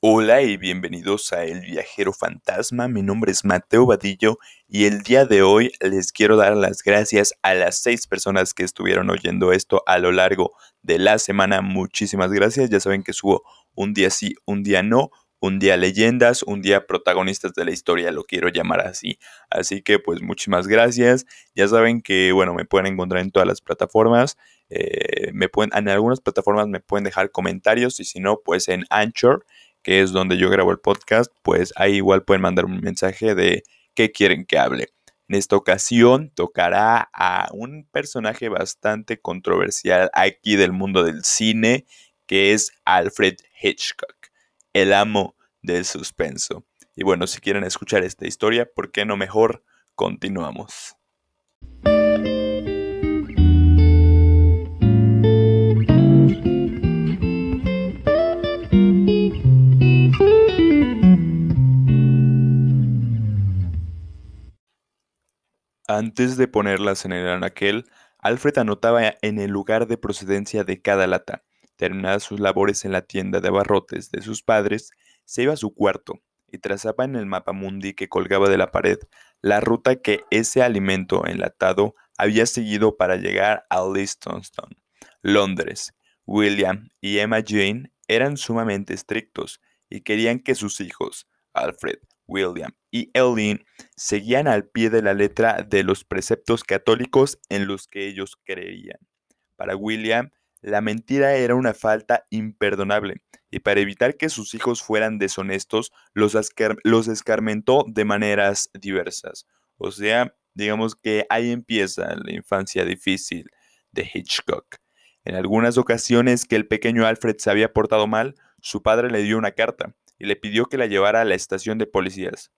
Hola y bienvenidos a El Viajero Fantasma. Mi nombre es Mateo Vadillo y el día de hoy les quiero dar las gracias a las seis personas que estuvieron oyendo esto a lo largo de la semana. Muchísimas gracias. Ya saben que subo un día sí, un día no, un día leyendas, un día protagonistas de la historia, lo quiero llamar así. Así que pues muchísimas gracias. Ya saben que bueno, me pueden encontrar en todas las plataformas. Eh, me pueden, en algunas plataformas me pueden dejar comentarios y si no, pues en Anchor que es donde yo grabo el podcast, pues ahí igual pueden mandar un mensaje de qué quieren que hable. En esta ocasión tocará a un personaje bastante controversial aquí del mundo del cine, que es Alfred Hitchcock, el amo del suspenso. Y bueno, si quieren escuchar esta historia, ¿por qué no mejor continuamos? Antes de ponerlas en el anaquel, Alfred anotaba en el lugar de procedencia de cada lata. Terminadas sus labores en la tienda de abarrotes de sus padres, se iba a su cuarto y trazaba en el mapa mundi que colgaba de la pared la ruta que ese alimento enlatado había seguido para llegar a Listonstone, Londres. William y Emma Jane eran sumamente estrictos y querían que sus hijos, Alfred, William y Eileen seguían al pie de la letra de los preceptos católicos en los que ellos creían. Para William, la mentira era una falta imperdonable y para evitar que sus hijos fueran deshonestos, los, los escarmentó de maneras diversas. O sea, digamos que ahí empieza la infancia difícil de Hitchcock. En algunas ocasiones que el pequeño Alfred se había portado mal, su padre le dio una carta y le pidió que la llevara a la estación de policías.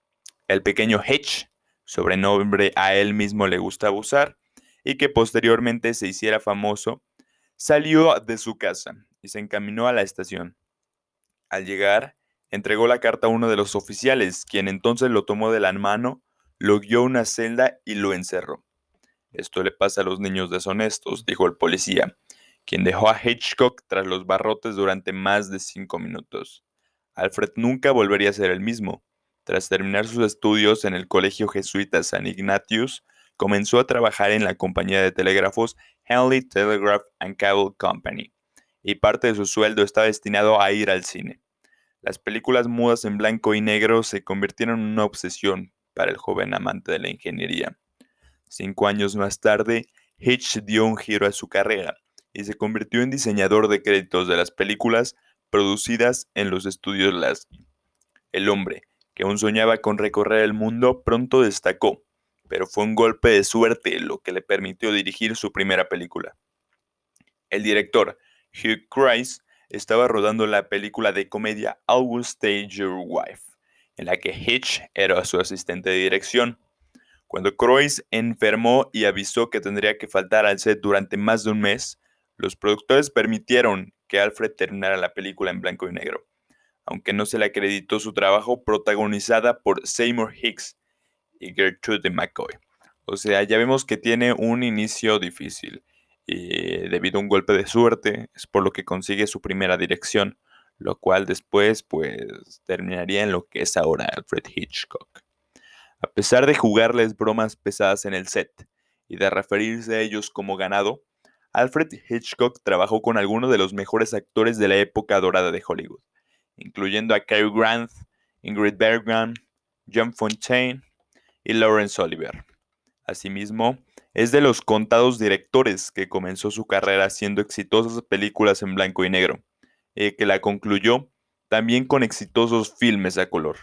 El pequeño Hitch, sobrenombre a él mismo le gustaba usar, y que posteriormente se hiciera famoso, salió de su casa y se encaminó a la estación. Al llegar, entregó la carta a uno de los oficiales, quien entonces lo tomó de la mano, lo guió a una celda y lo encerró. Esto le pasa a los niños deshonestos, dijo el policía, quien dejó a Hitchcock tras los barrotes durante más de cinco minutos. Alfred nunca volvería a ser el mismo. Tras terminar sus estudios en el Colegio Jesuita San Ignatius, comenzó a trabajar en la compañía de telégrafos Henley Telegraph and Cable Company, y parte de su sueldo estaba destinado a ir al cine. Las películas mudas en blanco y negro se convirtieron en una obsesión para el joven amante de la ingeniería. Cinco años más tarde, Hitch dio un giro a su carrera y se convirtió en diseñador de créditos de las películas producidas en los estudios Lasky. El hombre, que aún soñaba con recorrer el mundo, pronto destacó, pero fue un golpe de suerte lo que le permitió dirigir su primera película. El director, Hugh Christ, estaba rodando la película de comedia I Will Stay Your Wife, en la que Hitch era su asistente de dirección. Cuando Croix enfermó y avisó que tendría que faltar al set durante más de un mes, los productores permitieron que Alfred terminara la película en blanco y negro, aunque no se le acreditó su trabajo protagonizada por Seymour Hicks y Gertrude McCoy. O sea, ya vemos que tiene un inicio difícil y debido a un golpe de suerte es por lo que consigue su primera dirección, lo cual después pues terminaría en lo que es ahora Alfred Hitchcock. A pesar de jugarles bromas pesadas en el set y de referirse a ellos como ganado, Alfred Hitchcock trabajó con algunos de los mejores actores de la época dorada de Hollywood, incluyendo a Cary Grant, Ingrid Bergman, John Fontaine y Laurence Oliver. Asimismo, es de los contados directores que comenzó su carrera haciendo exitosas películas en blanco y negro, y que la concluyó también con exitosos filmes a color,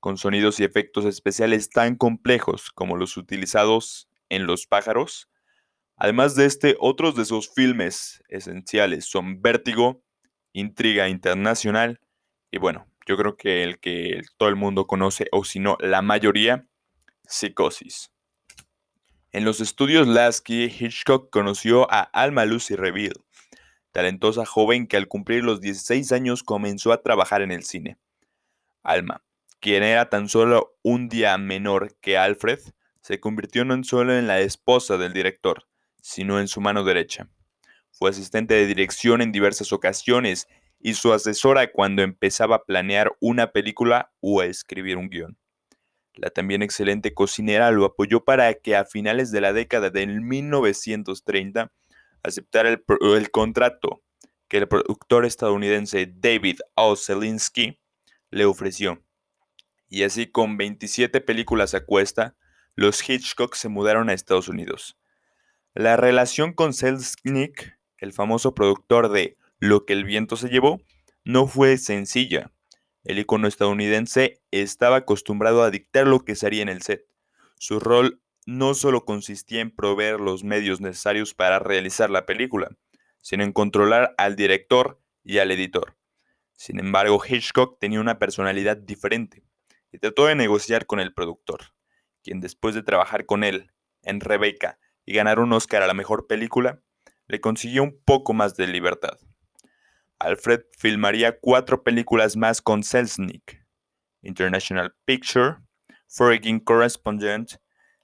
con sonidos y efectos especiales tan complejos como los utilizados en Los pájaros, Además de este, otros de sus filmes esenciales son Vértigo, Intriga Internacional y bueno, yo creo que el que todo el mundo conoce, o si no, la mayoría, Psicosis. En los estudios Lasky, Hitchcock conoció a Alma Lucy Reville, talentosa joven que al cumplir los 16 años comenzó a trabajar en el cine. Alma, quien era tan solo un día menor que Alfred, se convirtió no solo en la esposa del director, sino en su mano derecha. Fue asistente de dirección en diversas ocasiones y su asesora cuando empezaba a planear una película o a escribir un guion. La también excelente cocinera lo apoyó para que a finales de la década de 1930 aceptara el, el contrato que el productor estadounidense David O. Zelinsky le ofreció. Y así con 27 películas a cuesta, los Hitchcock se mudaron a Estados Unidos. La relación con Selznick, el famoso productor de Lo que el viento se llevó, no fue sencilla. El icono estadounidense estaba acostumbrado a dictar lo que se haría en el set. Su rol no solo consistía en proveer los medios necesarios para realizar la película, sino en controlar al director y al editor. Sin embargo, Hitchcock tenía una personalidad diferente y trató de negociar con el productor, quien después de trabajar con él en Rebecca y ganar un Oscar a la mejor película, le consiguió un poco más de libertad. Alfred filmaría cuatro películas más con Selznick: International Picture, Foreign Correspondent,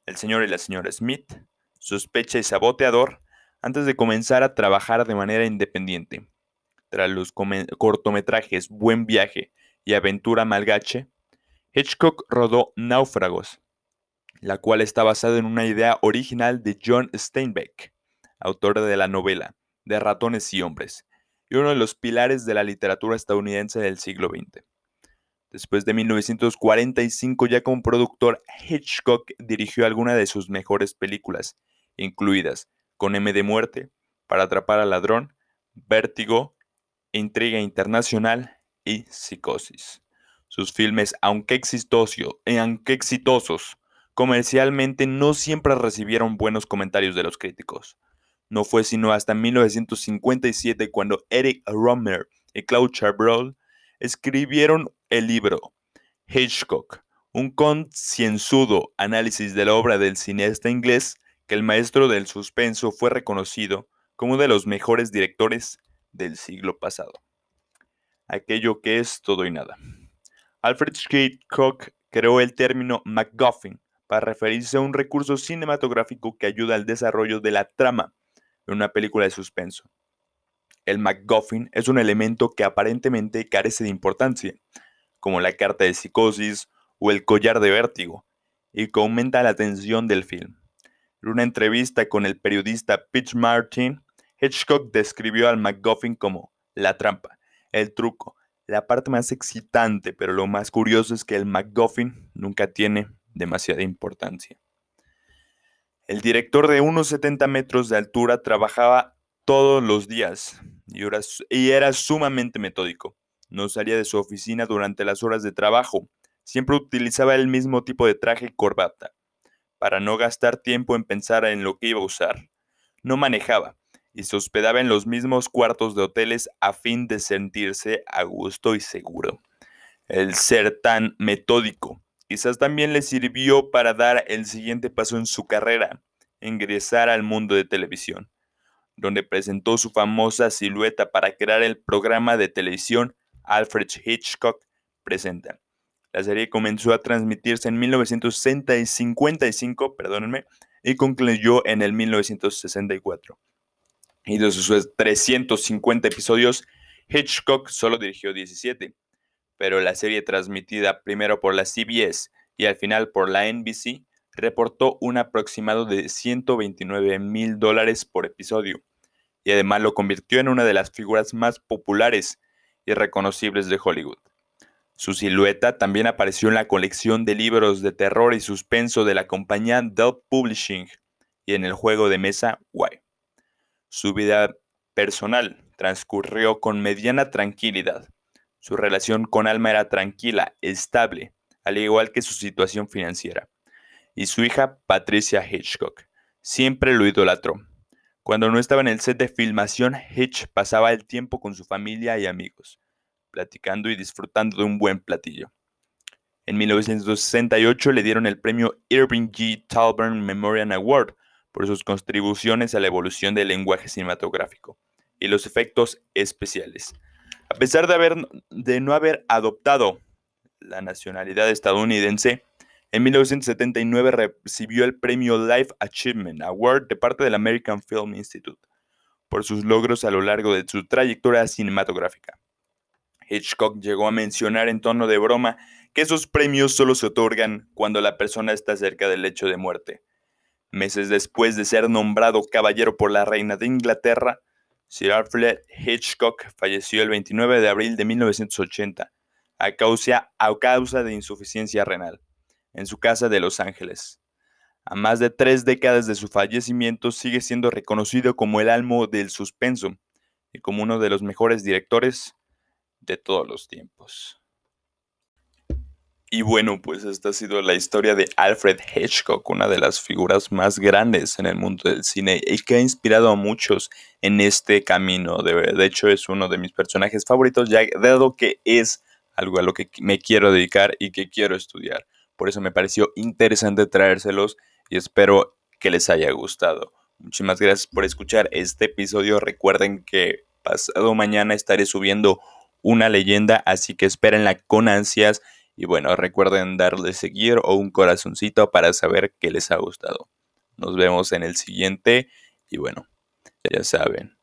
El señor y la señora Smith, Sospecha y Saboteador, antes de comenzar a trabajar de manera independiente. Tras los cortometrajes Buen Viaje y Aventura Malgache, Hitchcock rodó Náufragos, la cual está basada en una idea original de John Steinbeck, autor de la novela De ratones y hombres, y uno de los pilares de la literatura estadounidense del siglo XX. Después de 1945, ya como productor, Hitchcock dirigió algunas de sus mejores películas, incluidas Con M de Muerte, Para atrapar al ladrón, Vértigo, Intriga Internacional y Psicosis. Sus filmes, aunque, aunque exitosos, comercialmente no siempre recibieron buenos comentarios de los críticos. No fue sino hasta 1957 cuando Eric Romer y Claude Chabrol escribieron el libro Hitchcock, un concienzudo análisis de la obra del cineasta inglés que el maestro del suspenso fue reconocido como uno de los mejores directores del siglo pasado. Aquello que es todo y nada. Alfred Hitchcock creó el término MacGuffin para referirse a un recurso cinematográfico que ayuda al desarrollo de la trama en una película de suspenso. El MacGuffin es un elemento que aparentemente carece de importancia, como la carta de psicosis o el collar de vértigo, y que aumenta la tensión del film. En una entrevista con el periodista Pitch Martin, Hitchcock describió al MacGuffin como la trampa, el truco, la parte más excitante, pero lo más curioso es que el MacGuffin nunca tiene demasiada importancia. El director de unos 70 metros de altura trabajaba todos los días y era sumamente metódico. No salía de su oficina durante las horas de trabajo. Siempre utilizaba el mismo tipo de traje y corbata, para no gastar tiempo en pensar en lo que iba a usar. No manejaba y se hospedaba en los mismos cuartos de hoteles a fin de sentirse a gusto y seguro. El ser tan metódico Quizás también le sirvió para dar el siguiente paso en su carrera, ingresar al mundo de televisión, donde presentó su famosa silueta para crear el programa de televisión Alfred Hitchcock Presenta. La serie comenzó a transmitirse en 1955, perdónenme, y concluyó en el 1964. Y de sus 350 episodios, Hitchcock solo dirigió 17 pero la serie transmitida primero por la CBS y al final por la NBC reportó un aproximado de 129 mil dólares por episodio, y además lo convirtió en una de las figuras más populares y reconocibles de Hollywood. Su silueta también apareció en la colección de libros de terror y suspenso de la compañía Dell Publishing y en el juego de mesa Why. Su vida personal transcurrió con mediana tranquilidad, su relación con Alma era tranquila, estable, al igual que su situación financiera. Y su hija, Patricia Hitchcock, siempre lo idolatró. Cuando no estaba en el set de filmación, Hitch pasaba el tiempo con su familia y amigos, platicando y disfrutando de un buen platillo. En 1968 le dieron el premio Irving G. Talburn Memorial Award por sus contribuciones a la evolución del lenguaje cinematográfico y los efectos especiales. A pesar de, haber, de no haber adoptado la nacionalidad estadounidense, en 1979 recibió el premio Life Achievement Award de parte del American Film Institute por sus logros a lo largo de su trayectoria cinematográfica. Hitchcock llegó a mencionar en tono de broma que esos premios solo se otorgan cuando la persona está cerca del lecho de muerte. Meses después de ser nombrado caballero por la reina de Inglaterra, Sir Alfred Hitchcock falleció el 29 de abril de 1980 a causa, a causa de insuficiencia renal en su casa de Los Ángeles. A más de tres décadas de su fallecimiento sigue siendo reconocido como el almo del suspenso y como uno de los mejores directores de todos los tiempos. Y bueno, pues esta ha sido la historia de Alfred Hitchcock, una de las figuras más grandes en el mundo del cine y que ha inspirado a muchos en este camino. De, hecho, es uno de mis personajes favoritos, ya dado que es algo a lo que me quiero dedicar y que quiero estudiar. Por eso me pareció interesante traérselos y espero que les haya gustado. Muchísimas gracias por escuchar este episodio. Recuerden que pasado mañana estaré subiendo una leyenda, así que espérenla con ansias. Y bueno, recuerden darle seguir o un corazoncito para saber que les ha gustado. Nos vemos en el siguiente y bueno, ya saben,